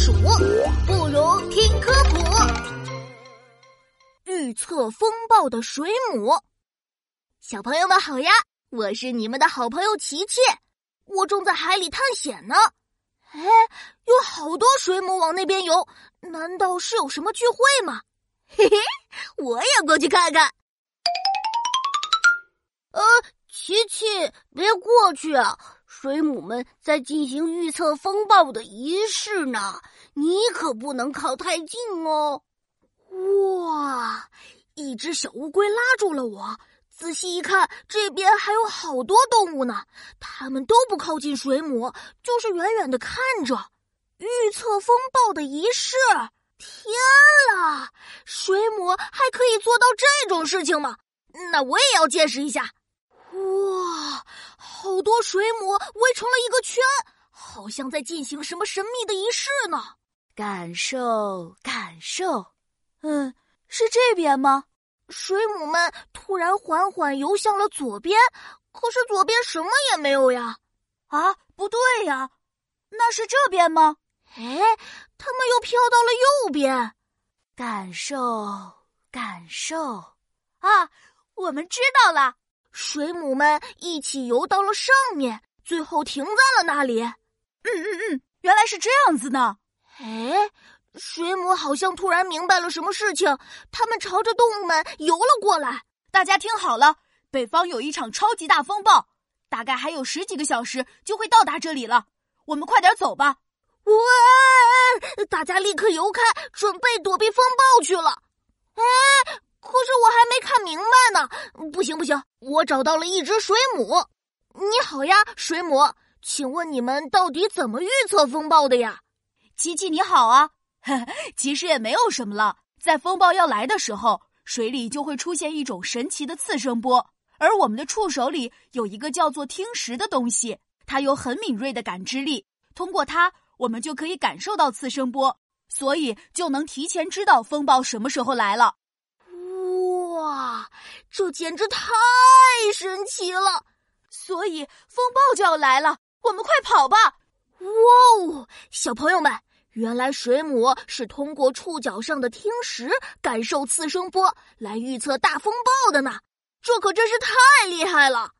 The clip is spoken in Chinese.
数，不如听科普。预测风暴的水母，小朋友们好呀！我是你们的好朋友琪琪，我正在海里探险呢。哎，有好多水母往那边游，难道是有什么聚会吗？嘿嘿，我也过去看看。呃，琪琪，别过去啊！水母们在进行预测风暴的仪式呢，你可不能靠太近哦。哇！一只小乌龟拉住了我，仔细一看，这边还有好多动物呢。它们都不靠近水母，就是远远的看着。预测风暴的仪式，天啦！水母还可以做到这种事情吗？那我也要见识一下。好多水母围成了一个圈，好像在进行什么神秘的仪式呢。感受，感受，嗯，是这边吗？水母们突然缓缓游向了左边，可是左边什么也没有呀。啊，不对呀，那是这边吗？哎，它们又飘到了右边。感受，感受，啊，我们知道了。水母们一起游到了上面，最后停在了那里。嗯嗯嗯，原来是这样子呢。哎，水母好像突然明白了什么事情，它们朝着动物们游了过来。大家听好了，北方有一场超级大风暴，大概还有十几个小时就会到达这里了。我们快点走吧！哇，大家立刻游开，准备躲避风暴去了。哎。可是我还没看明白呢！不行不行，我找到了一只水母。你好呀，水母，请问你们到底怎么预测风暴的呀？琪琪你好啊，其实也没有什么了。在风暴要来的时候，水里就会出现一种神奇的次声波，而我们的触手里有一个叫做听石的东西，它有很敏锐的感知力，通过它，我们就可以感受到次声波，所以就能提前知道风暴什么时候来了。这简直太神奇了！所以风暴就要来了，我们快跑吧！哇哦，小朋友们，原来水母是通过触角上的听石感受次声波来预测大风暴的呢，这可真是太厉害了！